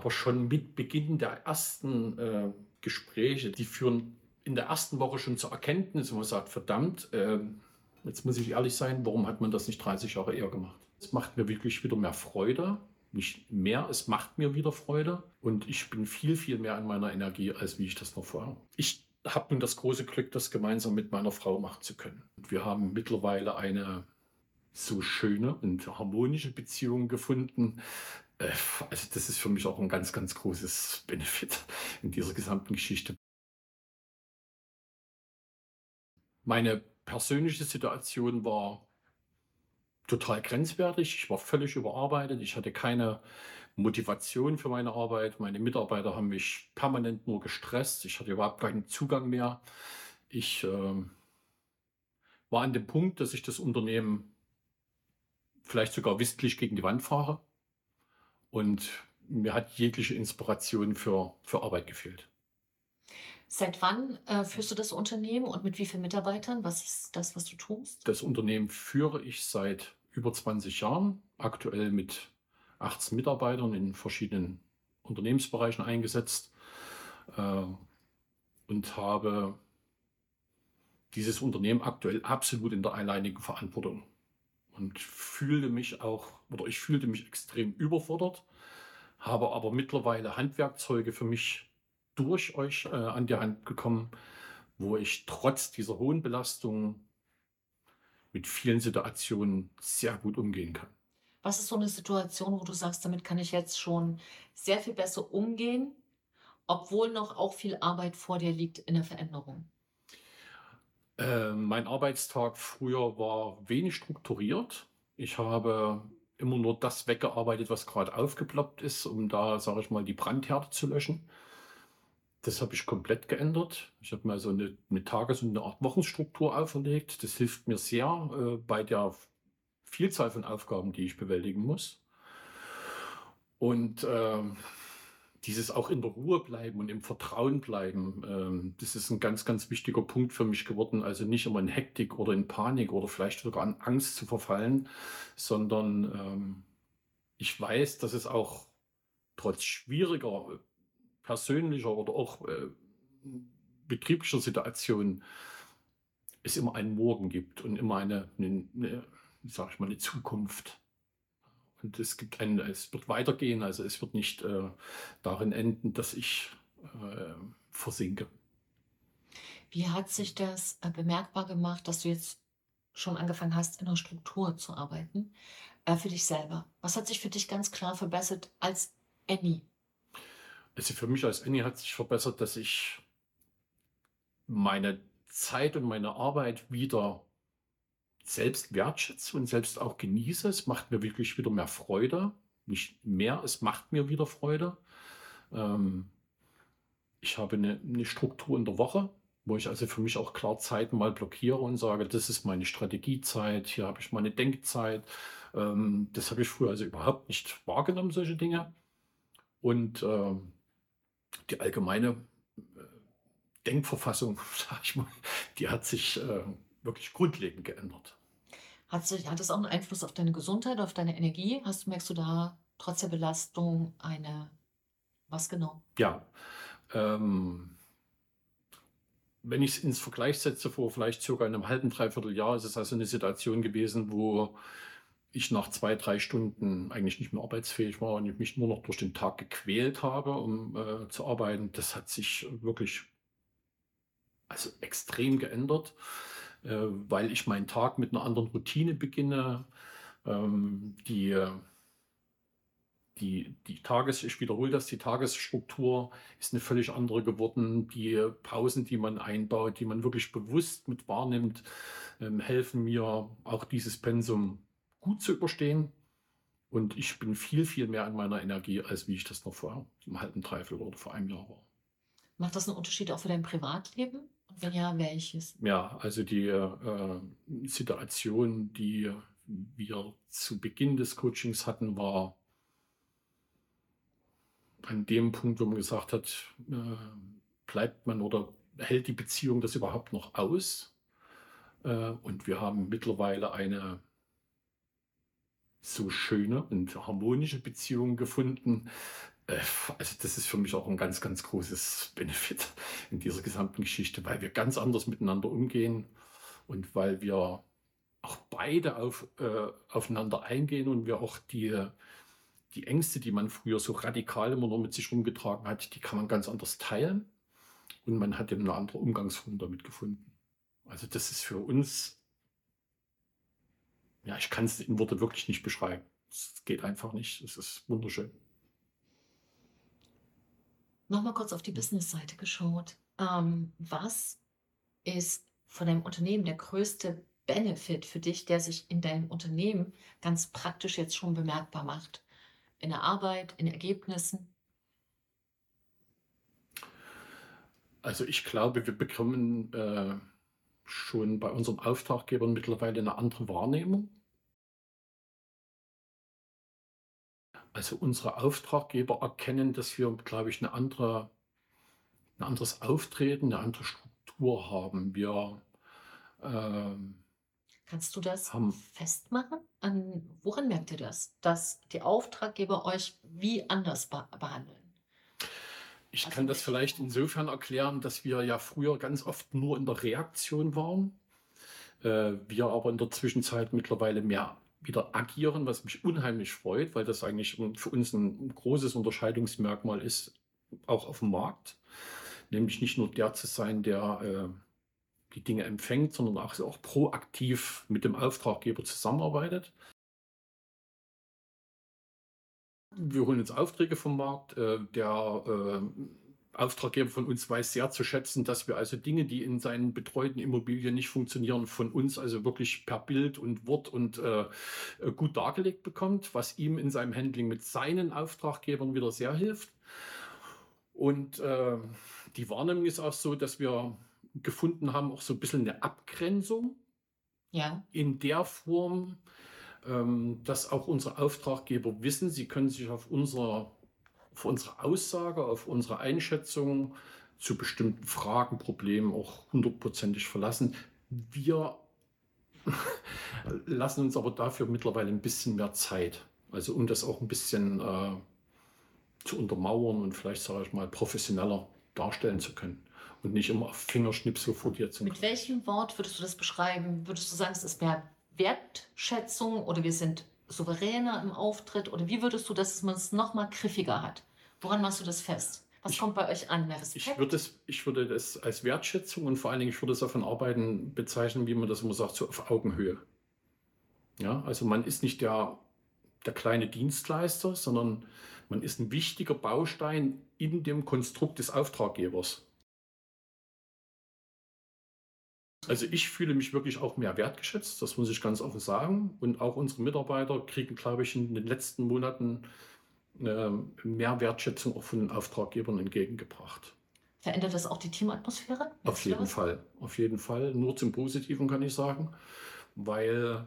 aber schon mit Beginn der ersten äh, Gespräche, die führen in der ersten Woche schon zur Erkenntnis, wo man sagt, verdammt, äh, jetzt muss ich ehrlich sein, warum hat man das nicht 30 Jahre eher gemacht? Es macht mir wirklich wieder mehr Freude. Nicht mehr, es macht mir wieder Freude. Und ich bin viel, viel mehr an meiner Energie, als wie ich das noch vorher. Ich habe nun das große Glück, das gemeinsam mit meiner Frau machen zu können. Wir haben mittlerweile eine so schöne und harmonische Beziehung gefunden. Äh, also das ist für mich auch ein ganz, ganz großes Benefit in dieser gesamten Geschichte. Meine persönliche Situation war total grenzwertig. Ich war völlig überarbeitet. Ich hatte keine Motivation für meine Arbeit. Meine Mitarbeiter haben mich permanent nur gestresst. Ich hatte überhaupt keinen Zugang mehr. Ich äh, war an dem Punkt, dass ich das Unternehmen vielleicht sogar wissentlich gegen die Wand fahre. Und mir hat jegliche Inspiration für, für Arbeit gefehlt. Seit wann äh, führst du das Unternehmen und mit wie vielen Mitarbeitern? Was ist das, was du tust? Das Unternehmen führe ich seit über 20 Jahren, aktuell mit 18 Mitarbeitern in verschiedenen Unternehmensbereichen eingesetzt äh, und habe dieses Unternehmen aktuell absolut in der alleinigen Verantwortung und fühlte mich auch, oder ich fühlte mich extrem überfordert, habe aber mittlerweile Handwerkzeuge für mich durch euch äh, an die Hand bekommen, wo ich trotz dieser hohen Belastung mit vielen Situationen sehr gut umgehen kann. Was ist so eine Situation, wo du sagst, damit kann ich jetzt schon sehr viel besser umgehen, obwohl noch auch viel Arbeit vor dir liegt in der Veränderung? Äh, mein Arbeitstag früher war wenig strukturiert. Ich habe immer nur das weggearbeitet, was gerade aufgeploppt ist, um da, sage ich mal, die Brandherde zu löschen. Das habe ich komplett geändert. Ich habe mal so eine, eine Tages- und eine Art Wochenstruktur auferlegt. Das hilft mir sehr äh, bei der Vielzahl von Aufgaben, die ich bewältigen muss. Und äh, dieses auch in der Ruhe bleiben und im Vertrauen bleiben, ähm, das ist ein ganz, ganz wichtiger Punkt für mich geworden. Also nicht immer in Hektik oder in Panik oder vielleicht sogar an Angst zu verfallen, sondern ähm, ich weiß, dass es auch trotz schwieriger persönlicher oder auch äh, betrieblicher Situation es immer einen Morgen gibt und immer eine, eine, eine sag ich mal, eine Zukunft. Und es gibt ein, es wird weitergehen, also es wird nicht äh, darin enden, dass ich äh, versinke. Wie hat sich das äh, bemerkbar gemacht, dass du jetzt schon angefangen hast, in der Struktur zu arbeiten, äh, für dich selber? Was hat sich für dich ganz klar verbessert als Annie? Also für mich als Annie hat sich verbessert, dass ich meine Zeit und meine Arbeit wieder selbst wertschätze und selbst auch genieße. Es macht mir wirklich wieder mehr Freude. Nicht mehr, es macht mir wieder Freude. Ähm, ich habe eine, eine, Struktur in der Woche, wo ich also für mich auch klar Zeiten mal blockiere und sage, das ist meine Strategiezeit, hier habe ich meine Denkzeit. Ähm, das habe ich früher also überhaupt nicht wahrgenommen, solche Dinge. Und äh, die allgemeine äh, Denkverfassung, sag ich mal, die hat sich äh, wirklich grundlegend geändert. Hat, hat das auch einen Einfluss auf deine Gesundheit, auf deine Energie? Hast, merkst du da trotz der Belastung eine, was genau? Ja, ähm, wenn ich es ins Vergleich setze, vor vielleicht circa einem halben, dreiviertel Jahr, ist es also eine Situation gewesen, wo ich nach zwei, drei Stunden eigentlich nicht mehr arbeitsfähig war und ich mich nur noch durch den Tag gequält habe, um äh, zu arbeiten. Das hat sich wirklich also extrem geändert äh, weil ich meinen Tag mit einer anderen Routine beginne. Ähm, die, die, die Tages, ich wiederhole das, die Tagesstruktur ist eine völlig andere geworden. Die Pausen, die man einbaut, die man wirklich bewusst mit wahrnimmt, ähm, helfen mir auch dieses Pensum gut zu überstehen. Und ich bin viel, viel mehr an meiner Energie, als wie ich das noch vor einem halben Dreiviertel oder vor einem Jahr war. Macht das einen Unterschied auch für dein Privatleben? Ja, welches? Ja, also die äh, Situation, die wir zu Beginn des Coachings hatten, war an dem Punkt, wo man gesagt hat, äh, bleibt man oder hält die Beziehung das überhaupt noch aus? Äh, und wir haben mittlerweile eine so schöne und harmonische Beziehung gefunden, Äh, also das ist für mich auch ein ganz, ganz großes Benefit in dieser gesamten Geschichte, weil wir ganz anders miteinander umgehen und weil wir auch beide auf, äh, aufeinander eingehen und wir auch die, die Ängste, die man früher so radikal immer nur mit sich rumgetragen hat, die kann man ganz anders teilen und man hat eben eine andere Umgangsform damit gefunden. Also das ist für uns, ja, ich kann es in Worte wirklich nicht beschreiben. Es geht einfach nicht. Es ist wunderschön. Nochmal kurz auf die Business-Seite geschaut. Ähm, was ist von deinem Unternehmen der größte Benefit für dich, der sich in deinem Unternehmen ganz praktisch jetzt schon bemerkbar macht? In der Arbeit, in Ergebnissen? Also ich glaube, wir bekommen äh, schon bei unseren Auftraggebern mittlerweile eine andere Wahrnehmung. Also unsere Auftraggeber erkennen, dass wir, glaube ich, eine andere, ein anderes Auftreten, eine andere Struktur haben. Wir ähm, Kannst du das haben festmachen? An, woran merkt ihr das, dass die Auftraggeber euch wie anders be behandeln? Ich Also kann das vielleicht insofern erklären, dass wir ja früher ganz oft nur in der Reaktion waren. Äh, wir aber in der Zwischenzeit mittlerweile mehr wieder agieren, was mich unheimlich freut, weil das eigentlich für uns ein großes Unterscheidungsmerkmal ist, auch auf dem Markt. Nämlich nicht nur der zu sein, der äh, die Dinge empfängt, sondern auch, auch proaktiv mit dem Auftraggeber zusammenarbeitet. Wir holen uns Aufträge vom Markt. Äh, der äh, Auftraggeber von uns weiß sehr zu schätzen, dass wir also Dinge, die in seinen betreuten Immobilien nicht funktionieren, von uns also wirklich per Bild und Wort und äh, äh, gut dargelegt bekommt, was ihm in seinem Handling mit seinen Auftraggebern wieder sehr hilft. Und äh, die Wahrnehmung ist auch so, dass wir gefunden haben, auch so ein bisschen eine Abgrenzung Ja, in der Form, ähm, dass auch unsere Auftraggeber wissen, sie können sich auf unsere, auf unsere Aussage, auf unsere Einschätzung zu bestimmten Fragen, Problemen auch hundertprozentig verlassen. Wir lassen uns aber dafür mittlerweile ein bisschen mehr Zeit. Also um das auch ein bisschen äh, zu untermauern und vielleicht, sage ich mal, professioneller darstellen zu können. Und nicht immer auf Fingerschnipsel vor dir zu mit welchem Wort würdest du das beschreiben? Würdest du sagen, es ist mehr Wertschätzung oder wir sind souveräner im Auftritt? Oder wie würdest du, dass man es noch mal griffiger hat? Woran machst du das fest? Was Ich, kommt bei euch an? Mehr ich, würde es, ich würde das als Wertschätzung und vor allen Dingen, ich würde es auf ein Arbeiten bezeichnen, wie man das immer sagt, so auf Augenhöhe. Ja, also man ist nicht der, der kleine Dienstleister, sondern man ist ein wichtiger Baustein in dem Konstrukt des Auftraggebers. Also ich fühle mich wirklich auch mehr wertgeschätzt, das muss ich ganz offen sagen. Und auch unsere Mitarbeiter kriegen, glaube ich, in den letzten Monaten mehr Wertschätzung auch von den Auftraggebern entgegengebracht. Verändert das auch die Teamatmosphäre? Auf jeden? Fall, auf jeden Fall. Nur zum Positiven kann ich sagen, weil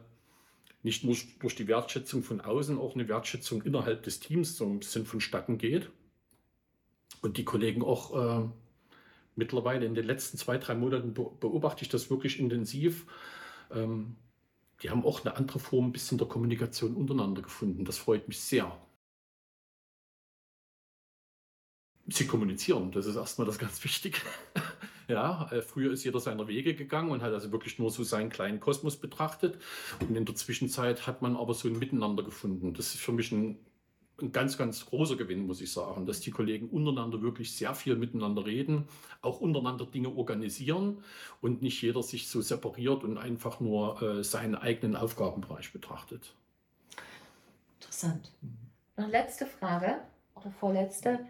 nicht nur durch die Wertschätzung von außen, auch eine Wertschätzung innerhalb des Teams so ein bisschen vonstatten geht. Und die Kollegen auch äh, mittlerweile in den letzten zwei, drei Monaten be beobachte ich das wirklich intensiv. Ähm, die haben auch eine andere Form ein bisschen der Kommunikation untereinander gefunden. Das freut mich sehr. Sie kommunizieren, das ist erstmal das ganz Wichtige. Ja, äh, früher ist jeder seiner Wege gegangen und hat also wirklich nur so seinen kleinen Kosmos betrachtet. Und in der Zwischenzeit hat man aber so ein Miteinander gefunden. Das ist für mich ein, ein ganz, ganz großer Gewinn, muss ich sagen, dass die Kollegen untereinander wirklich sehr viel miteinander reden, auch untereinander Dinge organisieren und nicht jeder sich so separiert und einfach nur äh, seinen eigenen Aufgabenbereich betrachtet. Interessant. Noch letzte Frage oder vorletzte.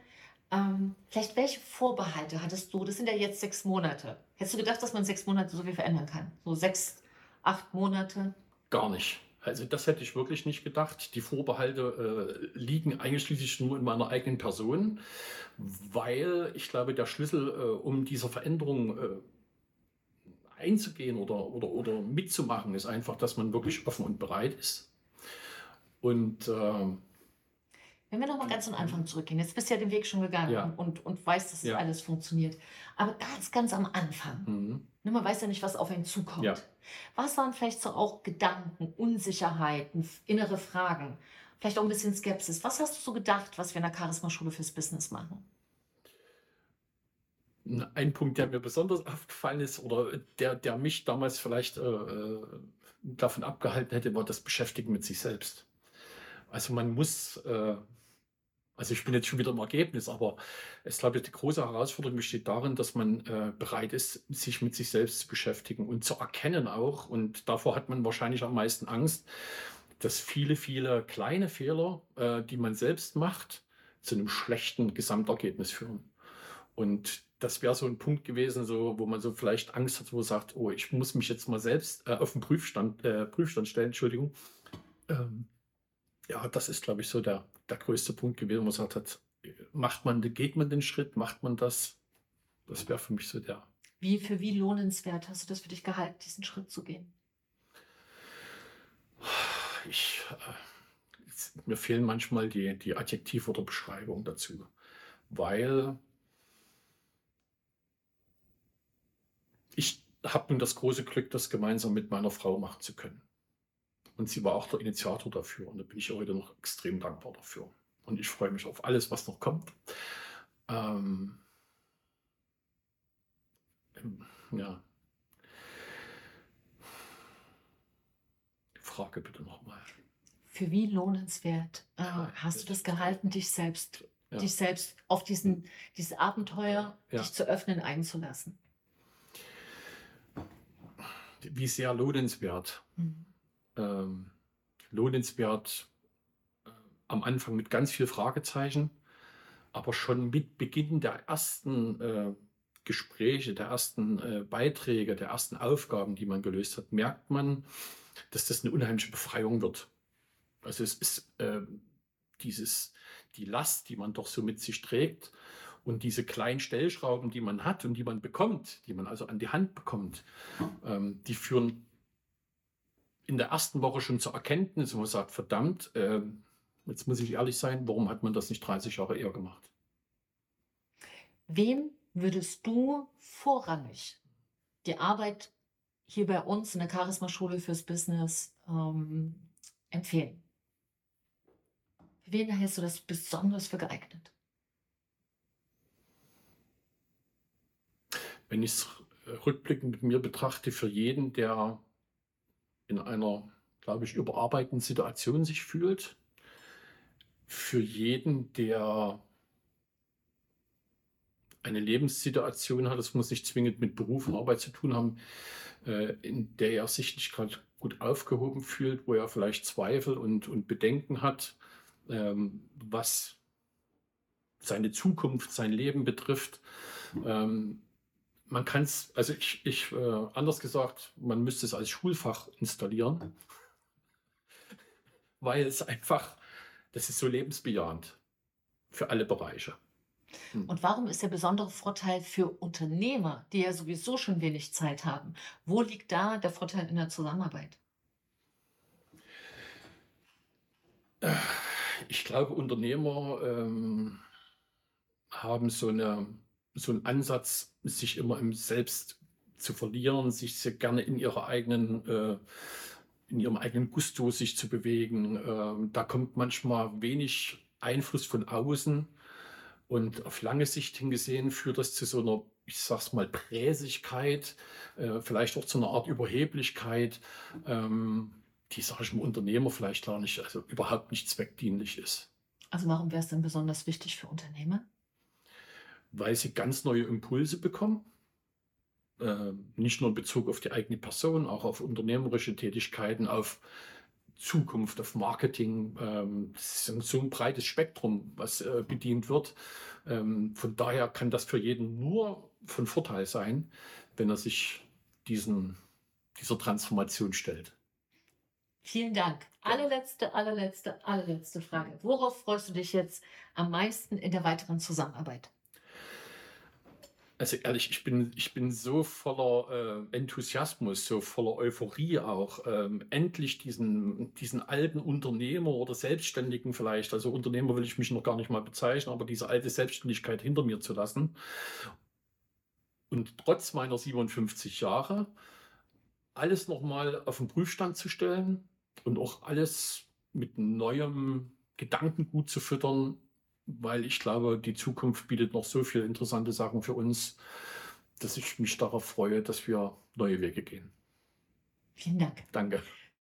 Ähm, vielleicht welche Vorbehalte hattest du? Das sind ja jetzt sechs Monate. Hättest du gedacht, dass man sechs Monate so viel verändern kann? So sechs, acht Monate? Gar nicht. Also das hätte ich wirklich nicht gedacht. Die Vorbehalte äh, liegen eigentlich schließlich nur in meiner eigenen Person, weil ich glaube, der Schlüssel, äh, um dieser Veränderung äh, einzugehen oder, oder, oder mitzumachen, ist einfach, dass man wirklich offen und bereit ist. Und ähm, Wenn wir nochmal ganz am Anfang zurückgehen, jetzt bist du ja den Weg schon gegangen ja, und, und, weißt, dass das ja, alles funktioniert. Aber ganz, ganz am Anfang, mhm, ne, man weiß ja nicht, was auf einen ja. zukommt. Was waren vielleicht so auch Gedanken, Unsicherheiten, innere Fragen? vielleicht auch ein bisschen Skepsis. Was hast du so gedacht, was wir in der Charisma-Schule fürs Business machen? Ein Punkt, der mir besonders aufgefallen ist oder der, der mich damals vielleicht äh, äh, davon abgehalten hätte, war das Beschäftigen mit sich selbst. Also man muss, äh, also ich bin jetzt schon wieder im Ergebnis, aber es glaube ich, die große Herausforderung besteht darin, dass man äh, bereit ist, sich mit sich selbst zu beschäftigen und zu erkennen auch, und davor hat man wahrscheinlich am meisten Angst, dass viele, viele kleine Fehler, äh, die man selbst macht, zu einem schlechten Gesamtergebnis führen. Und das wäre so ein Punkt gewesen, so, wo man so vielleicht Angst hat, wo man sagt, oh, ich muss mich jetzt mal selbst äh, auf den Prüfstand, äh, Prüfstand stellen, Entschuldigung. Ähm, ja, das ist, glaube ich, so der, der größte Punkt gewesen, wo man sagt hat, macht man, geht man den Schritt, macht man das? Das wäre für mich so der. Wie, für wie lohnenswert hast du das für dich gehalten, diesen Schritt zu gehen? Ich, äh, mir fehlen manchmal die, die Adjektive oder Beschreibung dazu, weil ich habe nun das große Glück, das gemeinsam mit meiner Frau machen zu können. Und sie war auch der Initiator dafür. Und da bin ich heute noch extrem dankbar dafür. Und ich freue mich auf alles, was noch kommt. Ähm, ähm ja. Frage bitte nochmal. Für wie lohnenswert äh, ja, hast du das gehalten, dich selbst, ja. dich selbst auf diesen, dieses Abenteuer, ja. dich zu öffnen, einzulassen? wie sehr lohnenswert. Mhm. Ähm, lohnenswert äh, am Anfang mit ganz viel Fragezeichen, aber schon mit Beginn der ersten äh, Gespräche, der ersten äh, Beiträge, der ersten Aufgaben, die man gelöst hat, merkt man, dass das eine unheimliche Befreiung wird. Also es ist äh, dieses, die Last, die man doch so mit sich trägt, und diese kleinen Stellschrauben, die man hat und die man bekommt, die man also an die Hand bekommt, ähm, die führen in der ersten Woche schon zur Erkenntnis, wo man sagt, verdammt, äh, jetzt muss ich ehrlich sein, warum hat man das nicht 30 Jahre eher gemacht? Wem würdest du vorrangig die Arbeit hier bei uns in der Charisma-Schule fürs Business ähm, empfehlen? Wen hältst du das besonders für geeignet? wenn ich es rückblickend mit mir betrachte, für jeden, der in einer, glaube ich, überarbeitenden Situation sich fühlt, für jeden, der eine Lebenssituation hat, das muss nicht zwingend mit Beruf und Arbeit zu tun haben, äh, in der er sich nicht gerade gut aufgehoben fühlt, wo er vielleicht Zweifel und, und Bedenken hat, ähm, was seine Zukunft, sein Leben betrifft. Ähm, man kann es, also ich, ich äh, anders gesagt, man müsste es als Schulfach installieren, weil es einfach, das ist so lebensbejahend für alle Bereiche. Hm. Und warum ist der besondere Vorteil für Unternehmer, die ja sowieso schon wenig Zeit haben? Wo liegt da der Vorteil in der Zusammenarbeit? Ich glaube, Unternehmer ähm, haben so eine so ein Ansatz, sich immer im Selbst zu verlieren, sich sehr gerne in ihrer eigenen, äh, in ihrem eigenen Gusto sich zu bewegen. Ähm, da kommt manchmal wenig Einfluss von außen. Und auf lange Sicht hingesehen führt das zu so einer, ich sag's mal, Präsigkeit, äh, vielleicht auch zu einer Art Überheblichkeit, ähm, die, sage ich mal, Unternehmer vielleicht gar nicht, also überhaupt nicht zweckdienlich ist. Also warum wäre es denn besonders wichtig für Unternehmer? Weil sie ganz neue Impulse bekommen. Äh, nicht nur in Bezug auf die eigene Person, auch auf unternehmerische Tätigkeiten, auf Zukunft, auf Marketing. Ähm, das ist so ein breites Spektrum, was äh, bedient wird. Ähm, von daher kann das für jeden nur von Vorteil sein, wenn er sich diesen, dieser Transformation stellt. Vielen Dank. Allerletzte, allerletzte, allerletzte Frage. Worauf freust du dich jetzt am meisten in der weiteren Zusammenarbeit? Also ehrlich, ich bin, ich bin so voller äh, Enthusiasmus, so voller Euphorie auch, ähm, endlich diesen, diesen alten Unternehmer oder Selbstständigen vielleicht, also Unternehmer will ich mich noch gar nicht mal bezeichnen, aber diese alte Selbstständigkeit hinter mir zu lassen. Und trotz meiner 57 Jahre alles nochmal auf den Prüfstand zu stellen und auch alles mit neuem Gedankengut zu füttern, weil ich glaube, die Zukunft bietet noch so viele interessante Sachen für uns, dass ich mich darauf freue, dass wir neue Wege gehen. Vielen Dank. Danke.